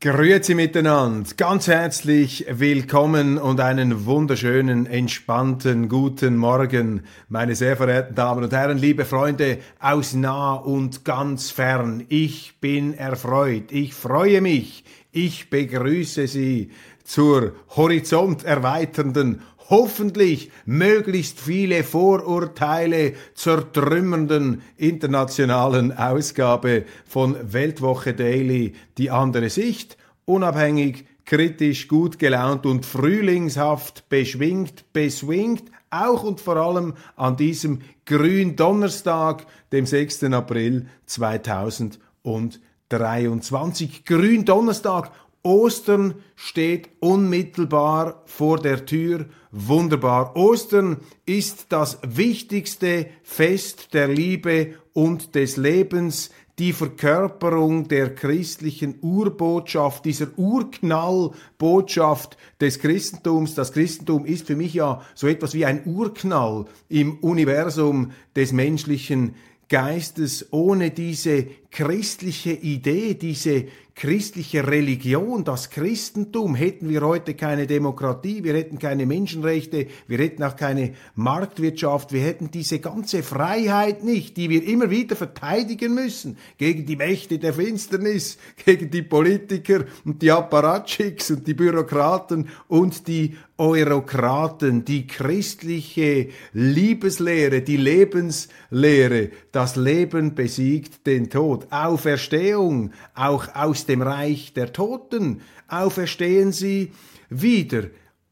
Grüezi miteinander, ganz herzlich willkommen und einen wunderschönen, entspannten guten Morgen, meine sehr verehrten Damen und Herren, liebe Freunde aus nah und ganz fern. Ich bin erfreut, ich freue mich, ich begrüße Sie zur horizonterweiternden hoffentlich möglichst viele Vorurteile zertrümmernden internationalen Ausgabe von Weltwoche Daily Die andere Sicht, unabhängig, kritisch, gut gelaunt und frühlingshaft beschwingt, beswingt, auch und vor allem an diesem Gründonnerstag, dem 6. April 2023. Gründonnerstag Ostern steht unmittelbar vor der Tür. Wunderbar. Ostern ist das wichtigste Fest der Liebe und des Lebens, die Verkörperung der christlichen Urbotschaft, dieser Urknallbotschaft des Christentums. Das Christentum ist für mich ja so etwas wie ein Urknall im Universum des menschlichen Geistes. Ohne diese christliche Idee, diese christliche Religion, das Christentum, hätten wir heute keine Demokratie, wir hätten keine Menschenrechte, wir hätten auch keine Marktwirtschaft, wir hätten diese ganze Freiheit nicht, die wir immer wieder verteidigen müssen gegen die Mächte der Finsternis, gegen die Politiker und die Apparatschicks und die Bürokraten und die Eurokraten, die christliche Liebeslehre, die Lebenslehre, das Leben besiegt den Tod, Auferstehung, auch aus dem Reich der Toten. Auferstehen sie wieder.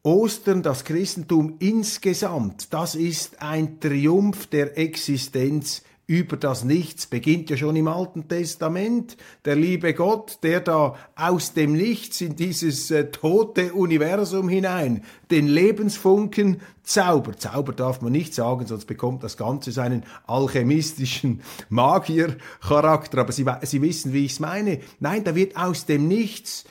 Ostern, das Christentum insgesamt, das ist ein Triumph der Existenz über das Nichts beginnt ja schon im Alten Testament. Der liebe Gott, der da aus dem Nichts in dieses äh, tote Universum hinein den Lebensfunken zaubert. Zauber darf man nicht sagen, sonst bekommt das Ganze seinen alchemistischen Magiercharakter. Aber Sie, Sie wissen, wie ich es meine. Nein, da wird aus dem Nichts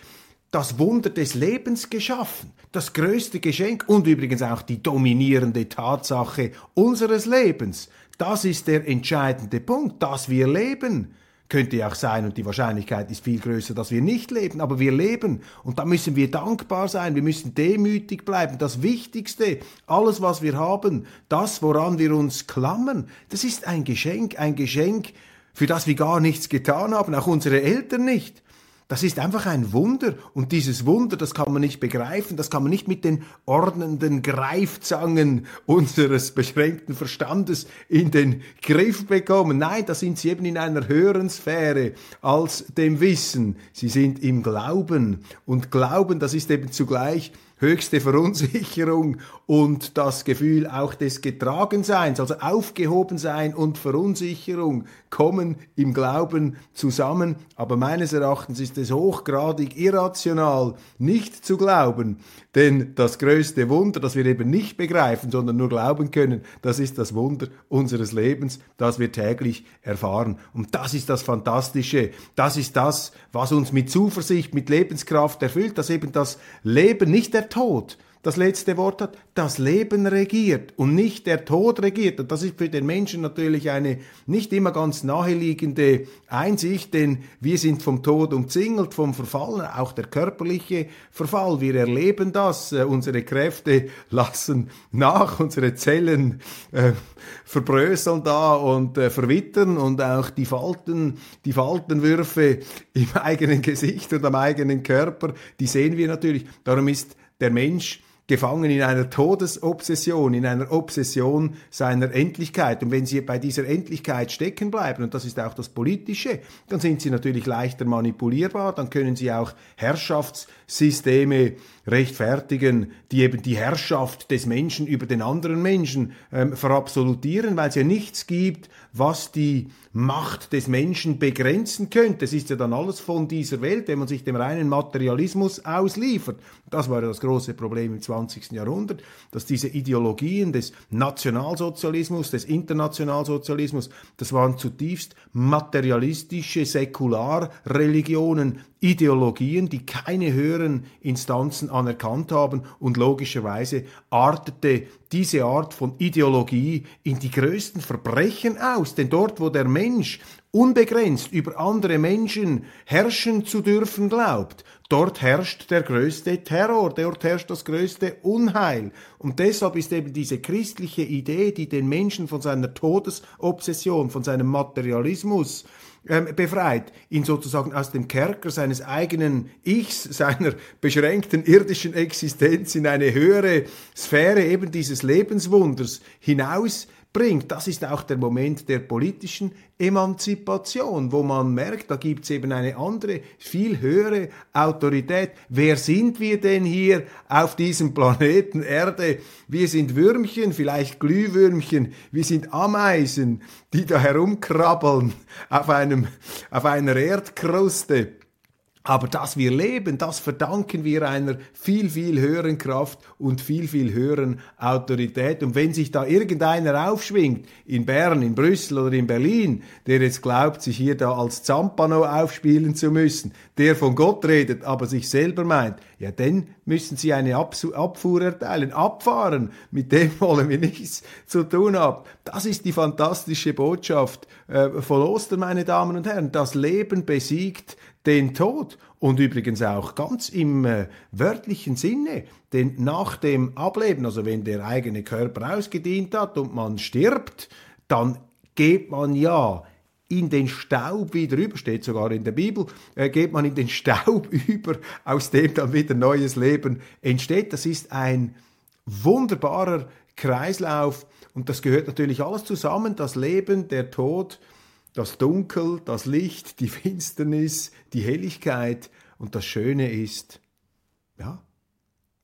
das Wunder des Lebens geschaffen, das größte Geschenk und übrigens auch die dominierende Tatsache unseres Lebens. Das ist der entscheidende Punkt, dass wir leben. Könnte ja auch sein, und die Wahrscheinlichkeit ist viel größer, dass wir nicht leben, aber wir leben. Und da müssen wir dankbar sein, wir müssen demütig bleiben. Das Wichtigste, alles, was wir haben, das, woran wir uns klammern, das ist ein Geschenk, ein Geschenk, für das wir gar nichts getan haben, auch unsere Eltern nicht. Das ist einfach ein Wunder. Und dieses Wunder, das kann man nicht begreifen, das kann man nicht mit den ordnenden Greifzangen unseres beschränkten Verstandes in den Griff bekommen. Nein, da sind sie eben in einer höheren Sphäre als dem Wissen. Sie sind im Glauben. Und Glauben, das ist eben zugleich höchste Verunsicherung und das Gefühl auch des Getragenseins, also Aufgehobensein und Verunsicherung kommen im Glauben zusammen. Aber meines Erachtens ist es hochgradig irrational, nicht zu glauben, denn das größte Wunder, das wir eben nicht begreifen, sondern nur glauben können, das ist das Wunder unseres Lebens, das wir täglich erfahren. Und das ist das Fantastische. Das ist das, was uns mit Zuversicht, mit Lebenskraft erfüllt, dass eben das Leben nicht der Tod das letzte Wort hat, das Leben regiert und nicht der Tod regiert. Und das ist für den Menschen natürlich eine nicht immer ganz naheliegende Einsicht, denn wir sind vom Tod umzingelt, vom Verfallen, auch der körperliche Verfall. Wir erleben das, äh, unsere Kräfte lassen nach, unsere Zellen äh, verbröseln da und äh, verwittern und auch die Falten, die Faltenwürfe im eigenen Gesicht und am eigenen Körper, die sehen wir natürlich. Darum ist der Mensch gefangen in einer Todesobsession, in einer Obsession seiner Endlichkeit. Und wenn Sie bei dieser Endlichkeit stecken bleiben, und das ist auch das Politische, dann sind Sie natürlich leichter manipulierbar, dann können Sie auch Herrschaftssysteme rechtfertigen, die eben die Herrschaft des Menschen über den anderen Menschen ähm, verabsolutieren, weil es ja nichts gibt, was die Macht des Menschen begrenzen könnte. Es ist ja dann alles von dieser Welt, wenn man sich dem reinen Materialismus ausliefert. Das war ja das große Problem im 20. Jahrhundert, dass diese Ideologien des Nationalsozialismus, des Internationalsozialismus, das waren zutiefst materialistische Säkularreligionen, Ideologien, die keine höheren Instanzen anerkannt haben und logischerweise artete diese Art von Ideologie in die größten Verbrechen aus. Denn dort, wo der Mensch unbegrenzt über andere Menschen herrschen zu dürfen glaubt, dort herrscht der größte Terror, dort herrscht das größte Unheil. Und deshalb ist eben diese christliche Idee, die den Menschen von seiner Todesobsession, von seinem Materialismus, ähm, befreit, ihn sozusagen aus dem Kerker seines eigenen Ichs, seiner beschränkten irdischen Existenz in eine höhere Sphäre eben dieses Lebenswunders hinaus bringt. Das ist auch der Moment der politischen Emanzipation, wo man merkt, da gibt es eben eine andere, viel höhere Autorität. Wer sind wir denn hier auf diesem Planeten Erde? Wir sind Würmchen, vielleicht Glühwürmchen, wir sind Ameisen, die da herumkrabbeln auf, einem, auf einer Erdkruste. Aber dass wir leben, das verdanken wir einer viel, viel höheren Kraft und viel, viel höheren Autorität. Und wenn sich da irgendeiner aufschwingt, in Bern, in Brüssel oder in Berlin, der jetzt glaubt, sich hier da als Zampano aufspielen zu müssen, der von Gott redet, aber sich selber meint, ja, dann müssen sie eine Abfuhr erteilen, abfahren, mit dem wollen wir nichts zu tun haben. Das ist die fantastische Botschaft äh, von Ostern, meine Damen und Herren. Das Leben besiegt den Tod und übrigens auch ganz im äh, wörtlichen Sinne, denn nach dem Ableben, also wenn der eigene Körper ausgedient hat und man stirbt, dann geht man ja in den Staub wieder über, steht sogar in der Bibel, äh, geht man in den Staub über, aus dem dann wieder neues Leben entsteht. Das ist ein wunderbarer Kreislauf und das gehört natürlich alles zusammen, das Leben, der Tod, das Dunkel, das Licht, die Finsternis, die Helligkeit. Und das Schöne ist, ja,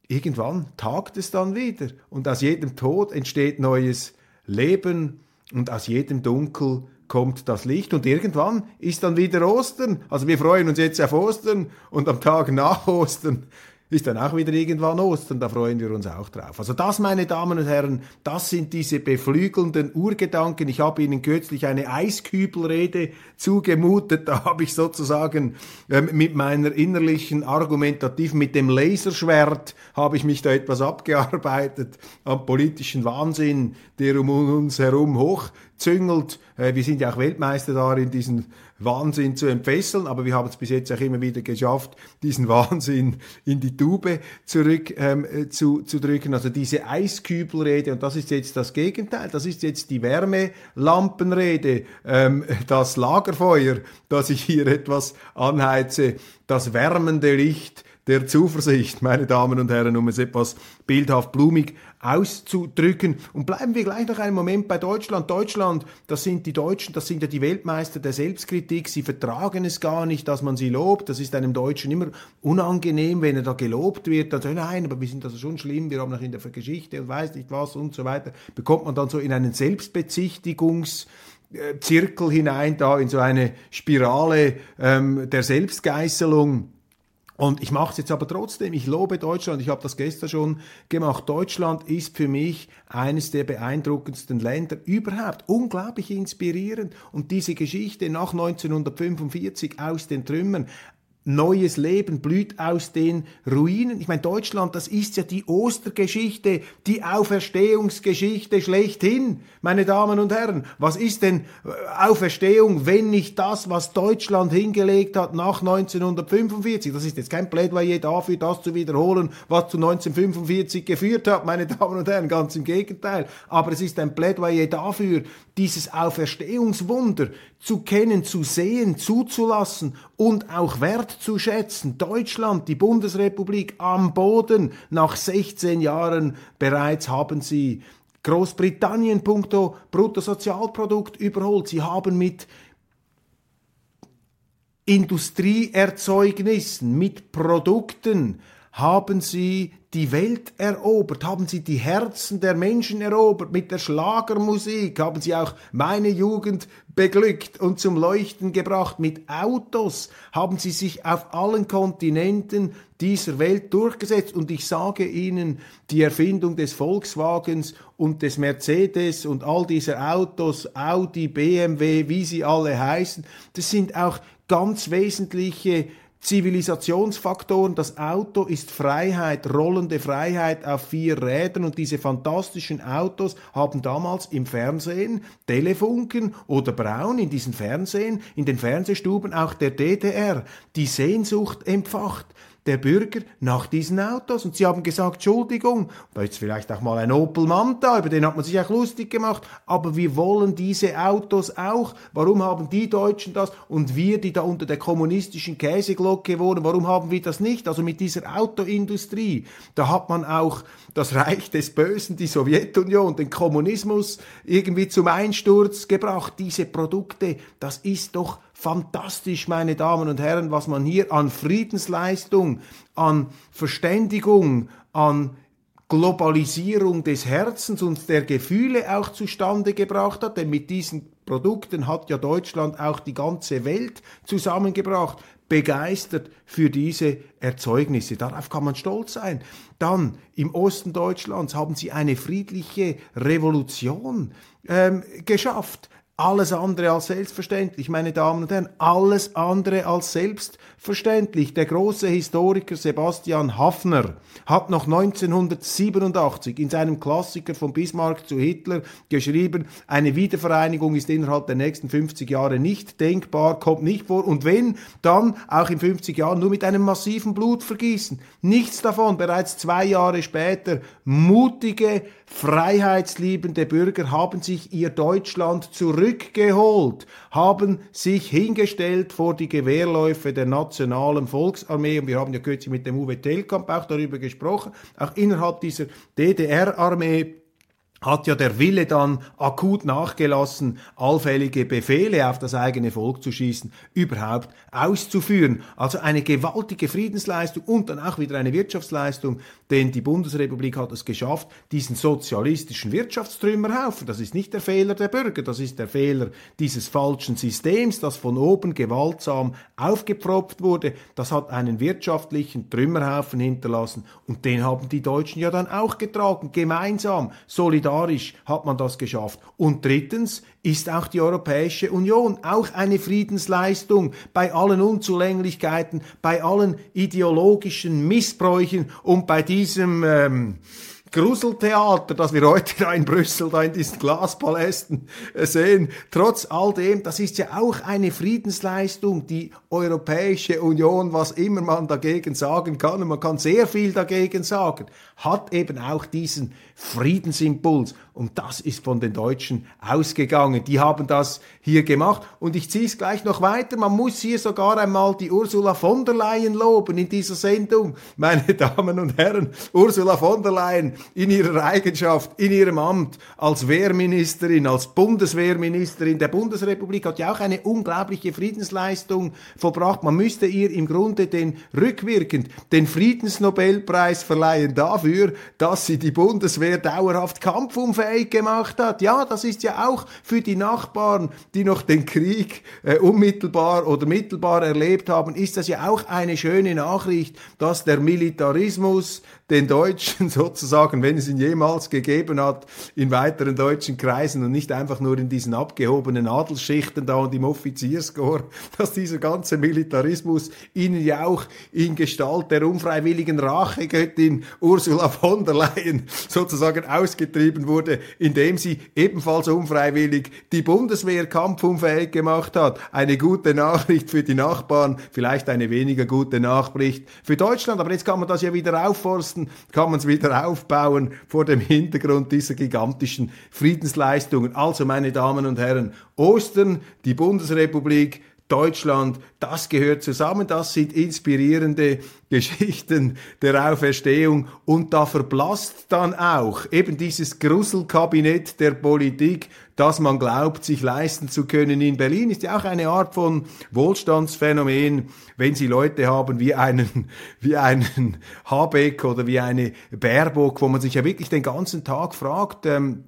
irgendwann tagt es dann wieder. Und aus jedem Tod entsteht neues Leben. Und aus jedem Dunkel kommt das Licht. Und irgendwann ist dann wieder Ostern. Also wir freuen uns jetzt auf Ostern und am Tag nach Ostern ist dann auch wieder irgendwann Ostern, da freuen wir uns auch drauf. Also das, meine Damen und Herren, das sind diese beflügelnden Urgedanken. Ich habe Ihnen kürzlich eine Eiskübelrede zugemutet, da habe ich sozusagen ähm, mit meiner innerlichen Argumentativ, mit dem Laserschwert, habe ich mich da etwas abgearbeitet am politischen Wahnsinn, der um uns herum hochzüngelt. Äh, wir sind ja auch Weltmeister darin, diesen Wahnsinn zu entfesseln, aber wir haben es bis jetzt auch immer wieder geschafft, diesen Wahnsinn in die Tube zurück ähm, äh, zu, zu drücken. Also diese Eiskübelrede, und das ist jetzt das Gegenteil, das ist jetzt die Wärmelampenrede, ähm, das Lagerfeuer, das ich hier etwas anheize, das wärmende Licht, der Zuversicht, meine Damen und Herren, um es etwas bildhaft blumig auszudrücken. Und bleiben wir gleich noch einen Moment bei Deutschland. Deutschland, das sind die Deutschen, das sind ja die Weltmeister der Selbstkritik. Sie vertragen es gar nicht, dass man sie lobt. Das ist einem Deutschen immer unangenehm, wenn er da gelobt wird. Dann nein, aber wir sind also schon schlimm, wir haben noch in der Geschichte und weiß nicht was und so weiter. Bekommt man dann so in einen Selbstbezichtigungs- Zirkel hinein, da in so eine Spirale ähm, der Selbstgeißelung. Und ich mache es jetzt aber trotzdem. Ich lobe Deutschland. Ich habe das gestern schon gemacht. Deutschland ist für mich eines der beeindruckendsten Länder überhaupt. Unglaublich inspirierend. Und diese Geschichte nach 1945 aus den Trümmern, neues Leben blüht aus den Ruinen. Ich meine, Deutschland, das ist ja die Ostergeschichte, die Auferstehungsgeschichte schlechthin, meine Damen und Herren. Was ist denn äh, Auferstehung, wenn nicht das, was Deutschland hingelegt hat nach 1945? Das ist jetzt kein Plädoyer dafür, das zu wiederholen, was zu 1945 geführt hat, meine Damen und Herren, ganz im Gegenteil. Aber es ist ein Plädoyer dafür, dieses Auferstehungswunder zu kennen, zu sehen, zuzulassen und auch wertzuschätzen. Deutschland, die Bundesrepublik am Boden. Nach 16 Jahren bereits haben sie Großbritannien punkto Bruttosozialprodukt überholt. Sie haben mit Industrieerzeugnissen, mit Produkten, haben sie die Welt erobert, haben sie die Herzen der Menschen erobert, mit der Schlagermusik haben sie auch meine Jugend beglückt und zum Leuchten gebracht, mit Autos haben sie sich auf allen Kontinenten dieser Welt durchgesetzt. Und ich sage Ihnen, die Erfindung des Volkswagens und des Mercedes und all dieser Autos, Audi, BMW, wie sie alle heißen, das sind auch ganz wesentliche Zivilisationsfaktoren. Das Auto ist Freiheit, rollende Freiheit auf vier Rädern und diese fantastischen Autos haben damals im Fernsehen, Telefunken oder Braun in diesen Fernsehen, in den Fernsehstuben auch der DDR die Sehnsucht empfacht der Bürger nach diesen Autos. Und sie haben gesagt, Entschuldigung, da ist vielleicht auch mal ein Opel Manta, über den hat man sich auch lustig gemacht, aber wir wollen diese Autos auch. Warum haben die Deutschen das und wir, die da unter der kommunistischen Käseglocke wohnen, warum haben wir das nicht? Also mit dieser Autoindustrie, da hat man auch das Reich des Bösen, die Sowjetunion, den Kommunismus irgendwie zum Einsturz gebracht. Diese Produkte, das ist doch fantastisch, meine Damen und Herren, was man hier an Friedensleistung, an Verständigung, an Globalisierung des Herzens und der Gefühle auch zustande gebracht hat, denn mit diesen Produkten hat ja Deutschland auch die ganze Welt zusammengebracht, begeistert für diese Erzeugnisse. Darauf kann man stolz sein. Dann im Osten Deutschlands haben sie eine friedliche Revolution ähm, geschafft. Alles andere als selbstverständlich, meine Damen und Herren, alles andere als selbstverständlich. Der große Historiker Sebastian Hafner hat noch 1987 in seinem Klassiker von Bismarck zu Hitler geschrieben, eine Wiedervereinigung ist innerhalb der nächsten 50 Jahre nicht denkbar, kommt nicht vor und wenn, dann auch in 50 Jahren nur mit einem massiven Blutvergießen. Nichts davon, bereits zwei Jahre später, mutige, freiheitsliebende Bürger haben sich ihr Deutschland zurückgeholt, haben sich hingestellt vor die Gewehrläufe der nationalen Volksarmee. Und wir haben ja kürzlich mit dem Uwe Telkamp auch darüber gesprochen, auch innerhalb dieser DDR-Armee hat ja der Wille dann akut nachgelassen, allfällige Befehle auf das eigene Volk zu schießen, überhaupt auszuführen. Also eine gewaltige Friedensleistung und dann auch wieder eine Wirtschaftsleistung, denn die Bundesrepublik hat es geschafft, diesen sozialistischen Wirtschaftstrümmerhaufen, das ist nicht der Fehler der Bürger, das ist der Fehler dieses falschen Systems, das von oben gewaltsam aufgepfropft wurde, das hat einen wirtschaftlichen Trümmerhaufen hinterlassen und den haben die Deutschen ja dann auch getragen, gemeinsam, solidarisch solidarisch hat man das geschafft. Und drittens ist auch die Europäische Union auch eine Friedensleistung bei allen Unzulänglichkeiten, bei allen ideologischen Missbräuchen und bei diesem ähm, Gruseltheater, das wir heute da in Brüssel, da in diesen Glaspalästen äh, sehen. Trotz all dem, das ist ja auch eine Friedensleistung, die Europäische Union, was immer man dagegen sagen kann, und man kann sehr viel dagegen sagen, hat eben auch diesen Friedensimpuls. Und das ist von den Deutschen ausgegangen. Die haben das hier gemacht. Und ich ziehe es gleich noch weiter. Man muss hier sogar einmal die Ursula von der Leyen loben in dieser Sendung. Meine Damen und Herren, Ursula von der Leyen in ihrer Eigenschaft, in ihrem Amt als Wehrministerin, als Bundeswehrministerin der Bundesrepublik hat ja auch eine unglaubliche Friedensleistung verbracht. Man müsste ihr im Grunde den rückwirkend den Friedensnobelpreis verleihen dafür, dass sie die Bundeswehr dauerhaft kampfunfähig gemacht hat. Ja, das ist ja auch für die Nachbarn, die noch den Krieg äh, unmittelbar oder mittelbar erlebt haben, ist das ja auch eine schöne Nachricht, dass der Militarismus den Deutschen sozusagen, wenn es ihn jemals gegeben hat, in weiteren deutschen Kreisen und nicht einfach nur in diesen abgehobenen Adelsschichten da und im Offizierskorps, dass dieser ganze Militarismus ihnen ja auch in Gestalt der unfreiwilligen Rachegöttin Ursula von der Leyen sozusagen ausgetrieben wurde, indem sie ebenfalls unfreiwillig die Bundeswehr kampfunfähig gemacht hat. Eine gute Nachricht für die Nachbarn, vielleicht eine weniger gute Nachricht für Deutschland, aber jetzt kann man das ja wieder aufforsten ansonsten kann man es wieder aufbauen vor dem Hintergrund dieser gigantischen Friedensleistungen. Also, meine Damen und Herren, Ostern, die Bundesrepublik, Deutschland, das gehört zusammen, das sind inspirierende Geschichten der Auferstehung. Und da verblasst dann auch eben dieses Gruselkabinett der Politik, das man glaubt, sich leisten zu können in Berlin, ist ja auch eine Art von Wohlstandsphänomen, wenn Sie Leute haben wie einen, wie einen Habeck oder wie eine Baerbock, wo man sich ja wirklich den ganzen Tag fragt, ähm,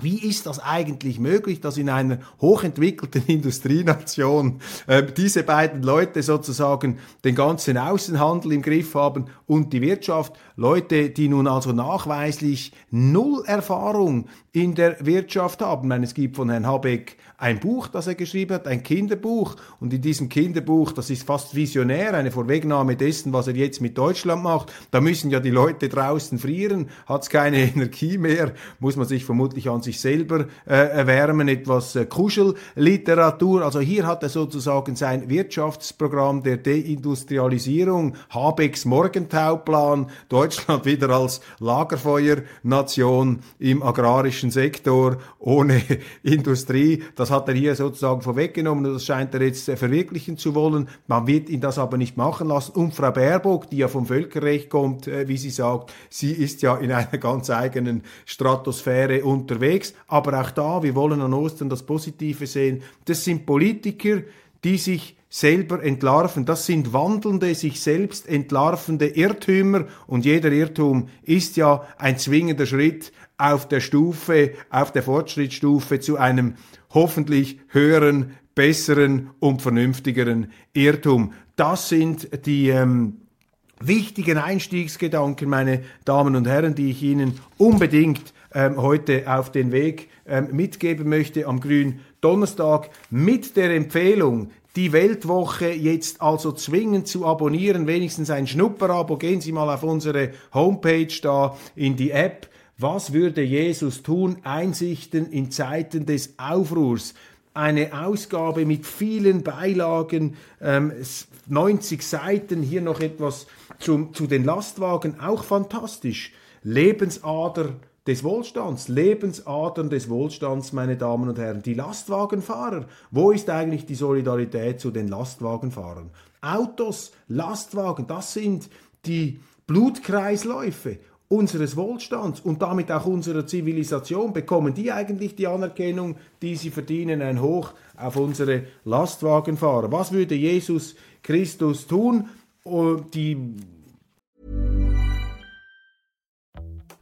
wie ist das eigentlich möglich, dass in einer hochentwickelten Industrienation äh, diese beiden Leute sozusagen den ganzen Außenhandel im Griff haben und die Wirtschaft? Leute, die nun also nachweislich null Erfahrung in der Wirtschaft haben. Ich meine, es gibt von Herrn Habeck ein Buch, das er geschrieben hat, ein Kinderbuch. Und in diesem Kinderbuch, das ist fast visionär, eine Vorwegnahme dessen, was er jetzt mit Deutschland macht. Da müssen ja die Leute draußen frieren, hat es keine Energie mehr, muss man sich vermutlich an sich selber äh, erwärmen, etwas äh, Kuschelliteratur. Also hier hat er sozusagen sein Wirtschaftsprogramm der Deindustrialisierung, Habecks Morgentauplan, Deutschland wieder als Lagerfeuernation im agrarischen Sektor ohne Industrie. Das das hat er hier sozusagen vorweggenommen und das scheint er jetzt verwirklichen zu wollen. Man wird ihn das aber nicht machen lassen. Und Frau Baerbock, die ja vom Völkerrecht kommt, äh, wie sie sagt, sie ist ja in einer ganz eigenen Stratosphäre unterwegs. Aber auch da, wir wollen an Ostern das Positive sehen. Das sind Politiker, die sich selber entlarven. Das sind wandelnde, sich selbst entlarvende Irrtümer und jeder Irrtum ist ja ein zwingender Schritt auf der Stufe, auf der Fortschrittsstufe zu einem hoffentlich höheren, besseren und vernünftigeren Irrtum. Das sind die ähm, wichtigen Einstiegsgedanken, meine Damen und Herren, die ich Ihnen unbedingt ähm, heute auf den Weg ähm, mitgeben möchte am grünen Donnerstag mit der Empfehlung, die Weltwoche jetzt also zwingend zu abonnieren, wenigstens ein Schnupperabo. Gehen Sie mal auf unsere Homepage da in die App was würde Jesus tun? Einsichten in Zeiten des Aufruhrs. Eine Ausgabe mit vielen Beilagen, ähm, 90 Seiten, hier noch etwas zum, zu den Lastwagen, auch fantastisch. Lebensader des Wohlstands, Lebensadern des Wohlstands, meine Damen und Herren. Die Lastwagenfahrer, wo ist eigentlich die Solidarität zu den Lastwagenfahrern? Autos, Lastwagen, das sind die Blutkreisläufe unseres Wohlstands und damit auch unserer Zivilisation, bekommen die eigentlich die Anerkennung, die sie verdienen, ein Hoch auf unsere Lastwagenfahrer. Was würde Jesus Christus tun? Oh, die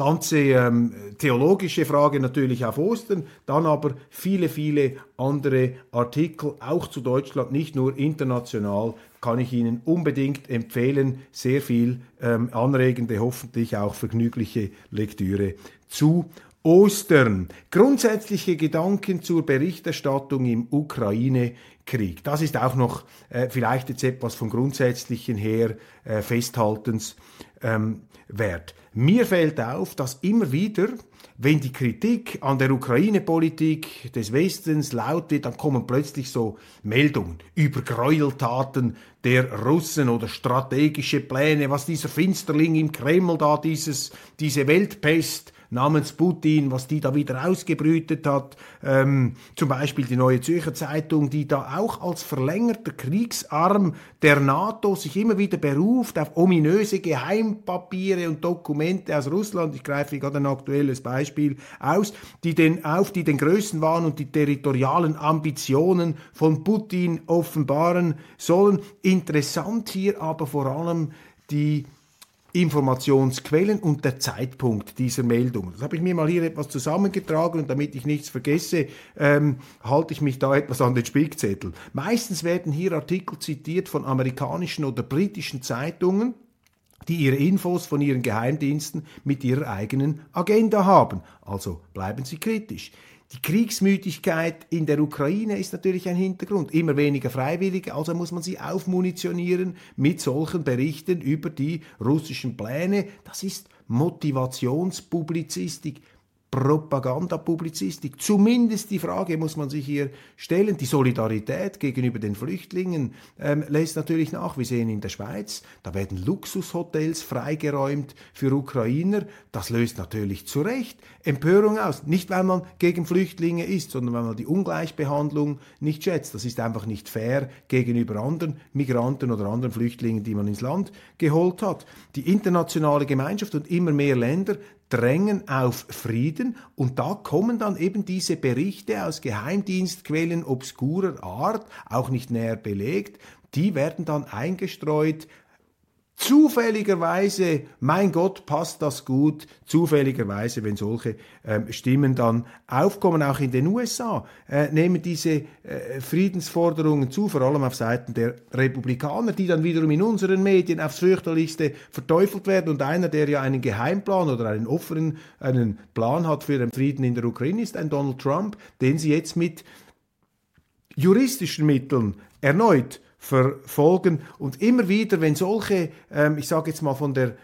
Ganze ähm, theologische Frage natürlich auf Ostern, dann aber viele, viele andere Artikel, auch zu Deutschland, nicht nur international, kann ich Ihnen unbedingt empfehlen. Sehr viel ähm, anregende, hoffentlich auch vergnügliche Lektüre zu Ostern. Grundsätzliche Gedanken zur Berichterstattung im Ukraine-Krieg. Das ist auch noch äh, vielleicht jetzt etwas vom Grundsätzlichen her äh, festhaltens ähm, wert. Mir fällt auf, dass immer wieder, wenn die Kritik an der Ukraine-Politik des Westens laut wird, dann kommen plötzlich so Meldungen über Gräueltaten der Russen oder strategische Pläne, was dieser Finsterling im Kreml da, dieses, diese Weltpest namens Putin, was die da wieder ausgebrütet hat. Ähm, zum Beispiel die Neue Zürcher Zeitung, die da auch als verlängerter Kriegsarm der NATO sich immer wieder beruft auf ominöse Geheimpapiere und Dokumente aus Russland. Ich greife gerade ein aktuelles Beispiel aus, die den auf, die den Größenwahn und die territorialen Ambitionen von Putin offenbaren sollen. Interessant hier aber vor allem die Informationsquellen und der Zeitpunkt dieser Meldung. Das habe ich mir mal hier etwas zusammengetragen und damit ich nichts vergesse, ähm, halte ich mich da etwas an den Spickzettel. Meistens werden hier Artikel zitiert von amerikanischen oder britischen Zeitungen, die ihre Infos von ihren Geheimdiensten mit ihrer eigenen Agenda haben. Also bleiben Sie kritisch. Die Kriegsmüdigkeit in der Ukraine ist natürlich ein Hintergrund. Immer weniger Freiwillige, also muss man sie aufmunitionieren mit solchen Berichten über die russischen Pläne. Das ist Motivationspublizistik. Propagandapublizistik. Zumindest die Frage muss man sich hier stellen. Die Solidarität gegenüber den Flüchtlingen ähm, lässt natürlich nach. Wir sehen in der Schweiz, da werden Luxushotels freigeräumt für Ukrainer. Das löst natürlich zu Recht Empörung aus. Nicht, weil man gegen Flüchtlinge ist, sondern weil man die Ungleichbehandlung nicht schätzt. Das ist einfach nicht fair gegenüber anderen Migranten oder anderen Flüchtlingen, die man ins Land geholt hat. Die internationale Gemeinschaft und immer mehr Länder drängen auf Frieden. Und da kommen dann eben diese Berichte aus Geheimdienstquellen obskurer Art, auch nicht näher belegt, die werden dann eingestreut zufälligerweise, mein Gott, passt das gut, zufälligerweise, wenn solche ähm, Stimmen dann aufkommen, auch in den USA, äh, nehmen diese äh, Friedensforderungen zu, vor allem auf Seiten der Republikaner, die dann wiederum in unseren Medien aufs fürchterlichste verteufelt werden und einer, der ja einen Geheimplan oder einen offenen, einen Plan hat für den Frieden in der Ukraine, ist ein Donald Trump, den sie jetzt mit juristischen Mitteln erneut verfolgen. Und immer wieder, wenn solche, ähm, ich sage jetzt mal von der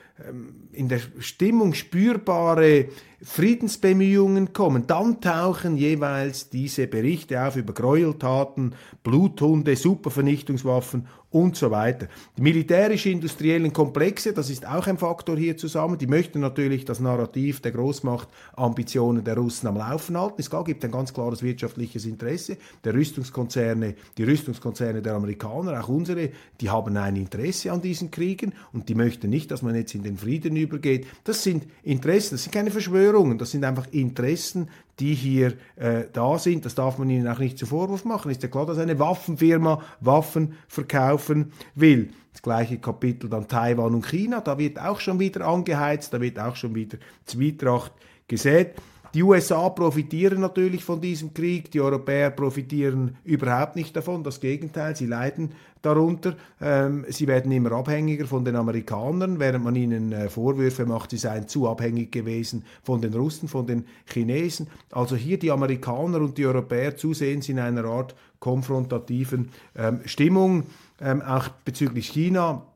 in der Stimmung spürbare Friedensbemühungen kommen, dann tauchen jeweils diese Berichte auf über Gräueltaten, Bluthunde, Supervernichtungswaffen und so weiter. Die militärisch-industriellen Komplexe, das ist auch ein Faktor hier zusammen, die möchten natürlich das Narrativ der Großmachtambitionen der Russen am Laufen halten. Es gibt ein ganz klares wirtschaftliches Interesse der Rüstungskonzerne, die Rüstungskonzerne der Amerikaner, auch unsere, die haben ein Interesse an diesen Kriegen und die möchten nicht, dass man jetzt in den Frieden übergeht. Das sind Interessen, das sind keine Verschwörungen, das sind einfach Interessen, die hier äh, da sind. Das darf man ihnen auch nicht zu Vorwurf machen. Ist ja klar, dass eine Waffenfirma Waffen verkaufen will. Das gleiche Kapitel dann Taiwan und China, da wird auch schon wieder angeheizt, da wird auch schon wieder Zwietracht gesät. Die USA profitieren natürlich von diesem Krieg, die Europäer profitieren überhaupt nicht davon, das Gegenteil, sie leiden darunter. Ähm, sie werden immer abhängiger von den Amerikanern, während man ihnen äh, Vorwürfe macht, sie seien zu abhängig gewesen von den Russen, von den Chinesen. Also hier die Amerikaner und die Europäer zusehends in einer Art konfrontativen ähm, Stimmung, ähm, auch bezüglich China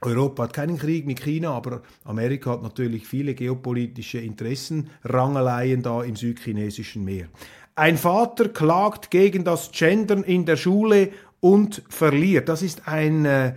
Europa hat keinen Krieg mit China, aber Amerika hat natürlich viele geopolitische Interessenrangeleien da im südchinesischen Meer. Ein Vater klagt gegen das Gendern in der Schule und verliert. Das ist ein äh,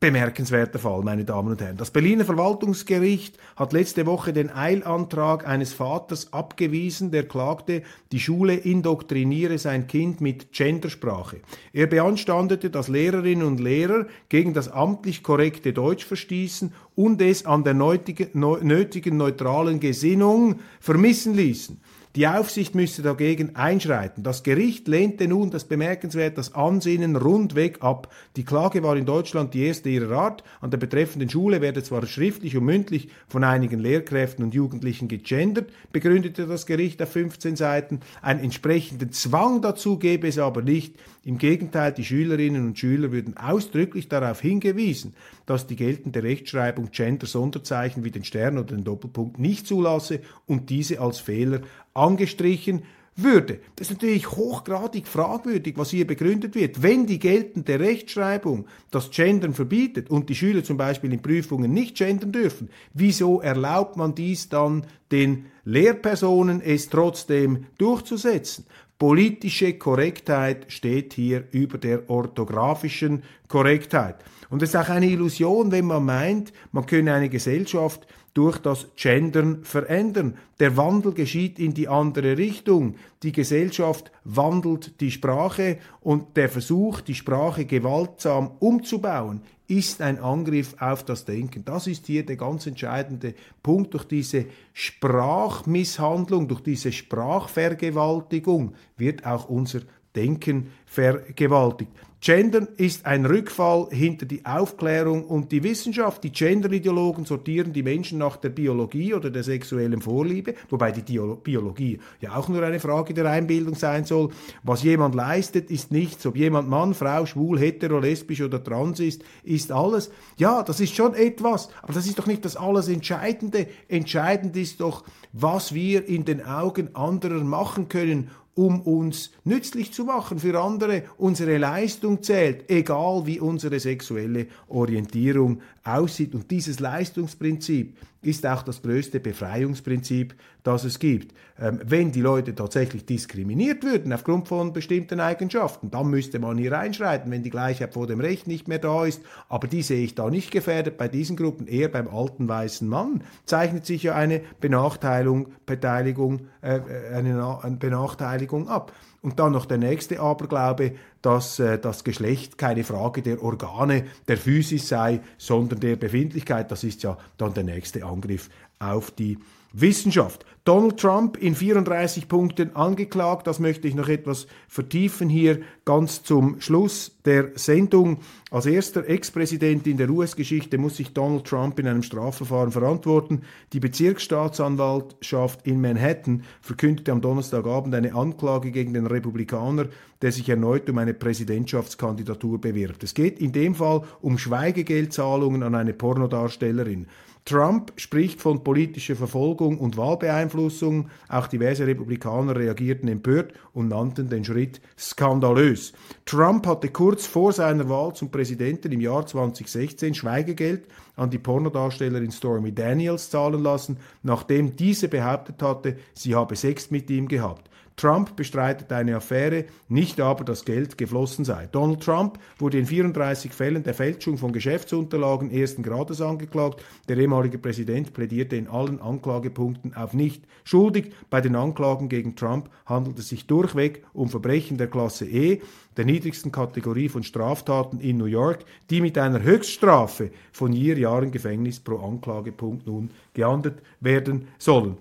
Bemerkenswerter Fall, meine Damen und Herren. Das Berliner Verwaltungsgericht hat letzte Woche den Eilantrag eines Vaters abgewiesen, der klagte, die Schule indoktriniere sein Kind mit Gendersprache. Er beanstandete, dass Lehrerinnen und Lehrer gegen das amtlich korrekte Deutsch verstießen und es an der nötigen neutralen Gesinnung vermissen ließen. Die Aufsicht müsse dagegen einschreiten. Das Gericht lehnte nun das bemerkenswert das Ansinnen rundweg ab. Die Klage war in Deutschland die erste ihrer Art. An der betreffenden Schule werde zwar schriftlich und mündlich von einigen Lehrkräften und Jugendlichen gegendert, begründete das Gericht auf 15 Seiten. Einen entsprechenden Zwang dazu gebe es aber nicht. Im Gegenteil, die Schülerinnen und Schüler würden ausdrücklich darauf hingewiesen, dass die geltende Rechtschreibung Gender-Sonderzeichen wie den Stern oder den Doppelpunkt nicht zulasse und diese als Fehler angestrichen würde. Das ist natürlich hochgradig fragwürdig, was hier begründet wird. Wenn die geltende Rechtschreibung das Gendern verbietet und die Schüler zum Beispiel in Prüfungen nicht gendern dürfen, wieso erlaubt man dies dann den Lehrpersonen, es trotzdem durchzusetzen? Politische Korrektheit steht hier über der orthografischen Korrektheit. Und es ist auch eine Illusion, wenn man meint, man könne eine Gesellschaft durch das Gendern verändern. Der Wandel geschieht in die andere Richtung. Die Gesellschaft wandelt die Sprache und der Versuch, die Sprache gewaltsam umzubauen, ist ein Angriff auf das Denken. Das ist hier der ganz entscheidende Punkt. Durch diese Sprachmisshandlung, durch diese Sprachvergewaltigung wird auch unser Denken vergewaltigt. Gendern ist ein Rückfall hinter die Aufklärung und die Wissenschaft. Die Genderideologen sortieren die Menschen nach der Biologie oder der sexuellen Vorliebe, wobei die Biologie ja auch nur eine Frage der Einbildung sein soll. Was jemand leistet, ist nichts. Ob jemand Mann, Frau, schwul, hetero, lesbisch oder trans ist, ist alles. Ja, das ist schon etwas, aber das ist doch nicht das alles Entscheidende. Entscheidend ist doch, was wir in den Augen anderer machen können um uns nützlich zu machen für andere. Unsere Leistung zählt, egal wie unsere sexuelle Orientierung aussieht. Und dieses Leistungsprinzip ist auch das größte Befreiungsprinzip, das es gibt. Ähm, wenn die Leute tatsächlich diskriminiert würden aufgrund von bestimmten Eigenschaften, dann müsste man hier einschreiten, wenn die Gleichheit vor dem Recht nicht mehr da ist. Aber die sehe ich da nicht gefährdet bei diesen Gruppen, eher beim alten weißen Mann zeichnet sich ja eine Benachteiligung, Beteiligung, äh, eine, eine Benachteiligung ab. Und dann noch der nächste Aberglaube, dass äh, das Geschlecht keine Frage der Organe, der Physis sei, sondern der Befindlichkeit. Das ist ja dann der nächste Angriff auf die Wissenschaft. Donald Trump in 34 Punkten angeklagt. Das möchte ich noch etwas vertiefen hier ganz zum Schluss der Sendung. Als erster Ex-Präsident in der US-Geschichte muss sich Donald Trump in einem Strafverfahren verantworten. Die Bezirksstaatsanwaltschaft in Manhattan verkündete am Donnerstagabend eine Anklage gegen den Republikaner, der sich erneut um eine Präsidentschaftskandidatur bewirbt. Es geht in dem Fall um Schweigegeldzahlungen an eine Pornodarstellerin. Trump spricht von politischer Verfolgung und Wahlbeeinflussung. Auch diverse Republikaner reagierten empört und nannten den Schritt skandalös. Trump hatte kurz vor seiner Wahl zum Präsidenten im Jahr 2016 Schweigegeld an die Pornodarstellerin Stormy Daniels zahlen lassen, nachdem diese behauptet hatte, sie habe Sex mit ihm gehabt. Trump bestreitet eine Affäre, nicht aber, dass Geld geflossen sei. Donald Trump wurde in 34 Fällen der Fälschung von Geschäftsunterlagen ersten Grades angeklagt. Der ehemalige Präsident plädierte in allen Anklagepunkten auf nicht schuldig. Bei den Anklagen gegen Trump handelt es sich durchweg um Verbrechen der Klasse E, der niedrigsten Kategorie von Straftaten in New York, die mit einer Höchststrafe von vier Jahren Gefängnis pro Anklagepunkt nun geahndet werden sollen.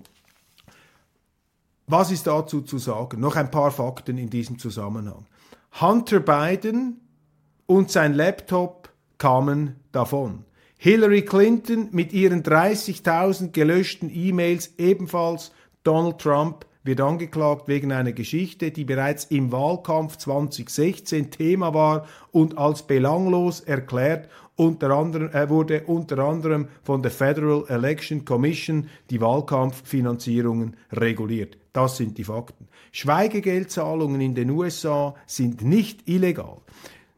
Was ist dazu zu sagen? Noch ein paar Fakten in diesem Zusammenhang. Hunter Biden und sein Laptop kamen davon. Hillary Clinton mit ihren 30.000 gelöschten E-Mails ebenfalls. Donald Trump wird angeklagt wegen einer Geschichte, die bereits im Wahlkampf 2016 Thema war und als belanglos erklärt unter anderem, er wurde unter anderem von der Federal Election Commission die Wahlkampffinanzierungen reguliert. Das sind die Fakten. Schweigegeldzahlungen in den USA sind nicht illegal.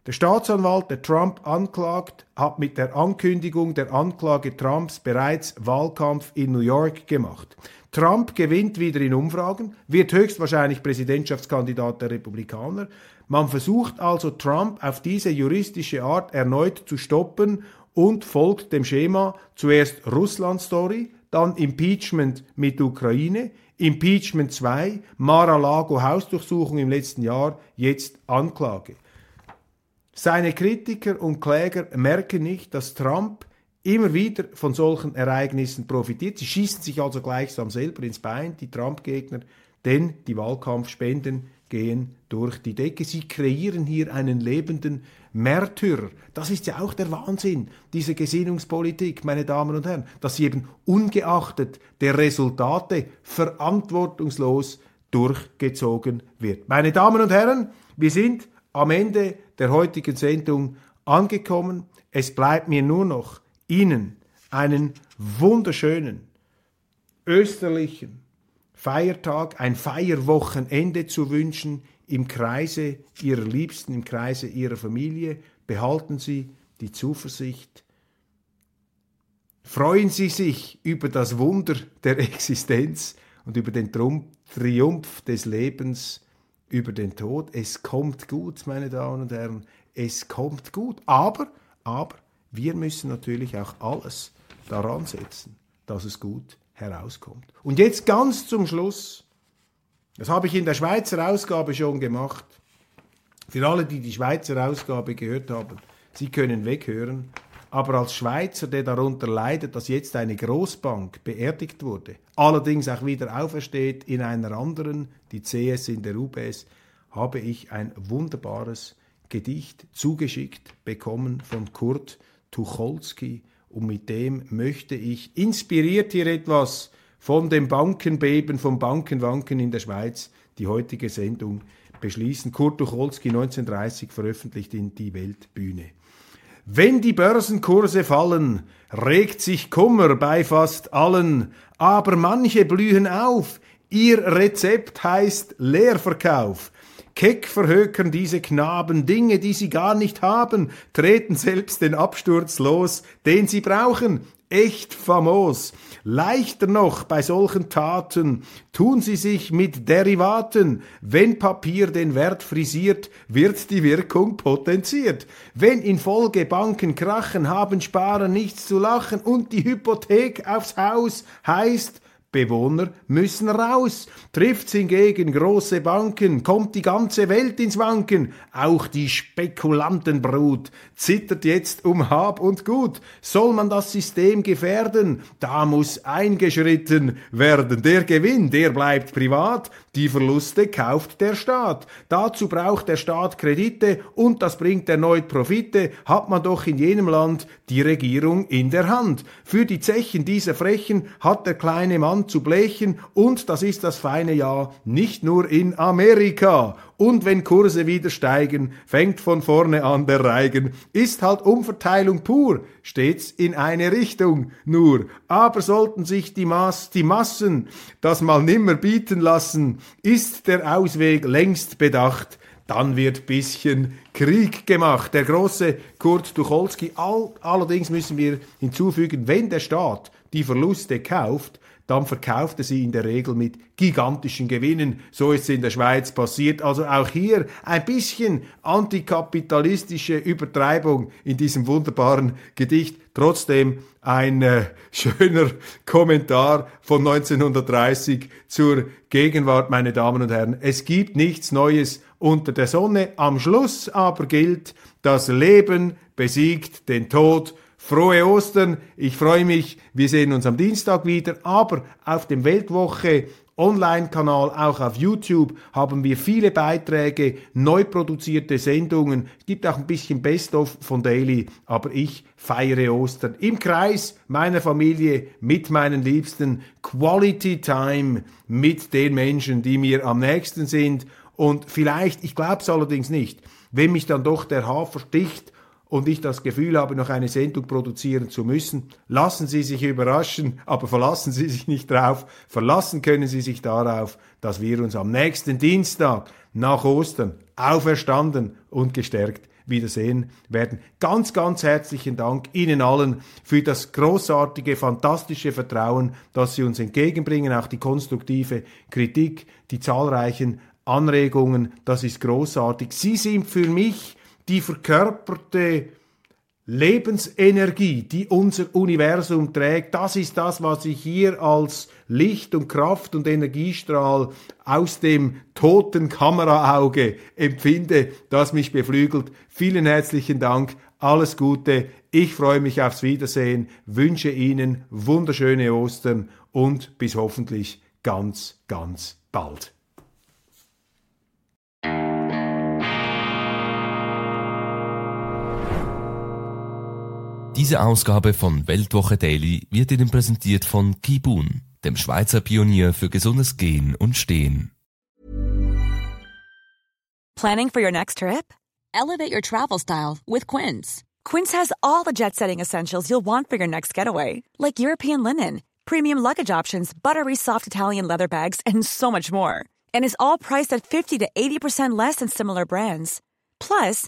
Der Staatsanwalt, der Trump anklagt, hat mit der Ankündigung der Anklage Trumps bereits Wahlkampf in New York gemacht. Trump gewinnt wieder in Umfragen, wird höchstwahrscheinlich Präsidentschaftskandidat der Republikaner. Man versucht also Trump auf diese juristische Art erneut zu stoppen und folgt dem Schema zuerst Russland-Story, dann Impeachment mit Ukraine, Impeachment 2, Mar-a-Lago Hausdurchsuchung im letzten Jahr, jetzt Anklage. Seine Kritiker und Kläger merken nicht, dass Trump immer wieder von solchen Ereignissen profitiert. Sie schießen sich also gleichsam selber ins Bein, die Trump-Gegner, denn die Wahlkampfspenden gehen durch die Decke. Sie kreieren hier einen lebenden Märtyrer. Das ist ja auch der Wahnsinn dieser Gesinnungspolitik, meine Damen und Herren, dass sie eben ungeachtet der Resultate verantwortungslos durchgezogen wird. Meine Damen und Herren, wir sind am Ende der heutigen Sendung angekommen. Es bleibt mir nur noch Ihnen einen wunderschönen österlichen Feiertag, ein Feierwochenende zu wünschen im Kreise Ihrer Liebsten, im Kreise Ihrer Familie. Behalten Sie die Zuversicht. Freuen Sie sich über das Wunder der Existenz und über den Triumph des Lebens über den Tod. Es kommt gut, meine Damen und Herren, es kommt gut. Aber Aber wir müssen natürlich auch alles daran setzen, dass es gut herauskommt. Und jetzt ganz zum Schluss, das habe ich in der Schweizer Ausgabe schon gemacht. Für alle, die die Schweizer Ausgabe gehört haben, Sie können weghören. Aber als Schweizer, der darunter leidet, dass jetzt eine Großbank beerdigt wurde, allerdings auch wieder aufersteht in einer anderen, die CS in der UBS, habe ich ein wunderbares Gedicht zugeschickt bekommen von Kurt Tucholsky und mit dem möchte ich inspiriert hier etwas von dem Bankenbeben, vom Bankenwanken in der Schweiz, die heutige Sendung beschließen. Kurt Tucholsky 1930 veröffentlicht in Die Weltbühne. Wenn die Börsenkurse fallen, regt sich Kummer bei fast allen, aber manche blühen auf. Ihr Rezept heißt Leerverkauf. Keck verhökern diese Knaben Dinge, die sie gar nicht haben, treten selbst den Absturz los, den sie brauchen. Echt famos. Leichter noch bei solchen Taten tun sie sich mit Derivaten. Wenn Papier den Wert frisiert, wird die Wirkung potenziert. Wenn in Folge Banken krachen, haben Sparer nichts zu lachen und die Hypothek aufs Haus heißt, Bewohner müssen raus. Trifft's hingegen große Banken, kommt die ganze Welt ins Wanken. Auch die Spekulantenbrut zittert jetzt um Hab und Gut. Soll man das System gefährden? Da muss eingeschritten werden. Der Gewinn, der bleibt privat. Die Verluste kauft der Staat. Dazu braucht der Staat Kredite und das bringt erneut Profite. Hat man doch in jenem Land die Regierung in der Hand. Für die Zechen dieser Frechen hat der kleine Mann an zu blechen und das ist das feine Jahr nicht nur in Amerika. Und wenn Kurse wieder steigen, fängt von vorne an der Reigen, ist halt Umverteilung pur, stets in eine Richtung nur. Aber sollten sich die, Maß, die Massen das mal nimmer bieten lassen, ist der Ausweg längst bedacht dann wird bisschen Krieg gemacht. Der große Kurt Tucholsky, all, allerdings müssen wir hinzufügen, wenn der Staat die Verluste kauft, dann verkauft er sie in der Regel mit gigantischen Gewinnen. So ist es in der Schweiz passiert. Also auch hier ein bisschen antikapitalistische Übertreibung in diesem wunderbaren Gedicht. Trotzdem ein äh, schöner Kommentar von 1930 zur Gegenwart, meine Damen und Herren. Es gibt nichts Neues unter der Sonne. Am Schluss aber gilt, das Leben besiegt den Tod Frohe Ostern. Ich freue mich. Wir sehen uns am Dienstag wieder. Aber auf dem Weltwoche Online-Kanal, auch auf YouTube haben wir viele Beiträge, neu produzierte Sendungen. Es gibt auch ein bisschen Best-of von Daily, aber ich feiere Ostern im Kreis meiner Familie mit meinen Liebsten. Quality Time mit den Menschen, die mir am nächsten sind. Und vielleicht, ich glaube es allerdings nicht, wenn mich dann doch der Hafer sticht und ich das Gefühl habe, noch eine Sendung produzieren zu müssen. Lassen Sie sich überraschen, aber verlassen Sie sich nicht drauf. Verlassen können Sie sich darauf, dass wir uns am nächsten Dienstag nach Ostern auferstanden und gestärkt wiedersehen werden. Ganz, ganz herzlichen Dank Ihnen allen für das großartige, fantastische Vertrauen, das Sie uns entgegenbringen, auch die konstruktive Kritik, die zahlreichen Anregungen, das ist großartig. Sie sind für mich die verkörperte Lebensenergie, die unser Universum trägt, das ist das, was ich hier als Licht und Kraft und Energiestrahl aus dem toten Kameraauge empfinde, das mich beflügelt. Vielen herzlichen Dank, alles Gute, ich freue mich aufs Wiedersehen, wünsche Ihnen wunderschöne Ostern und bis hoffentlich ganz, ganz bald. Diese Ausgabe von Weltwoche Daily wird Ihnen präsentiert von Kibun, dem Schweizer Pionier für gesundes Gehen und Stehen. Planning for your next trip? Elevate your travel style with Quince. Quince has all the jet-setting essentials you'll want for your next getaway, like European linen, premium luggage options, buttery soft Italian leather bags, and so much more. And is all priced at 50 to 80% less than similar brands. Plus,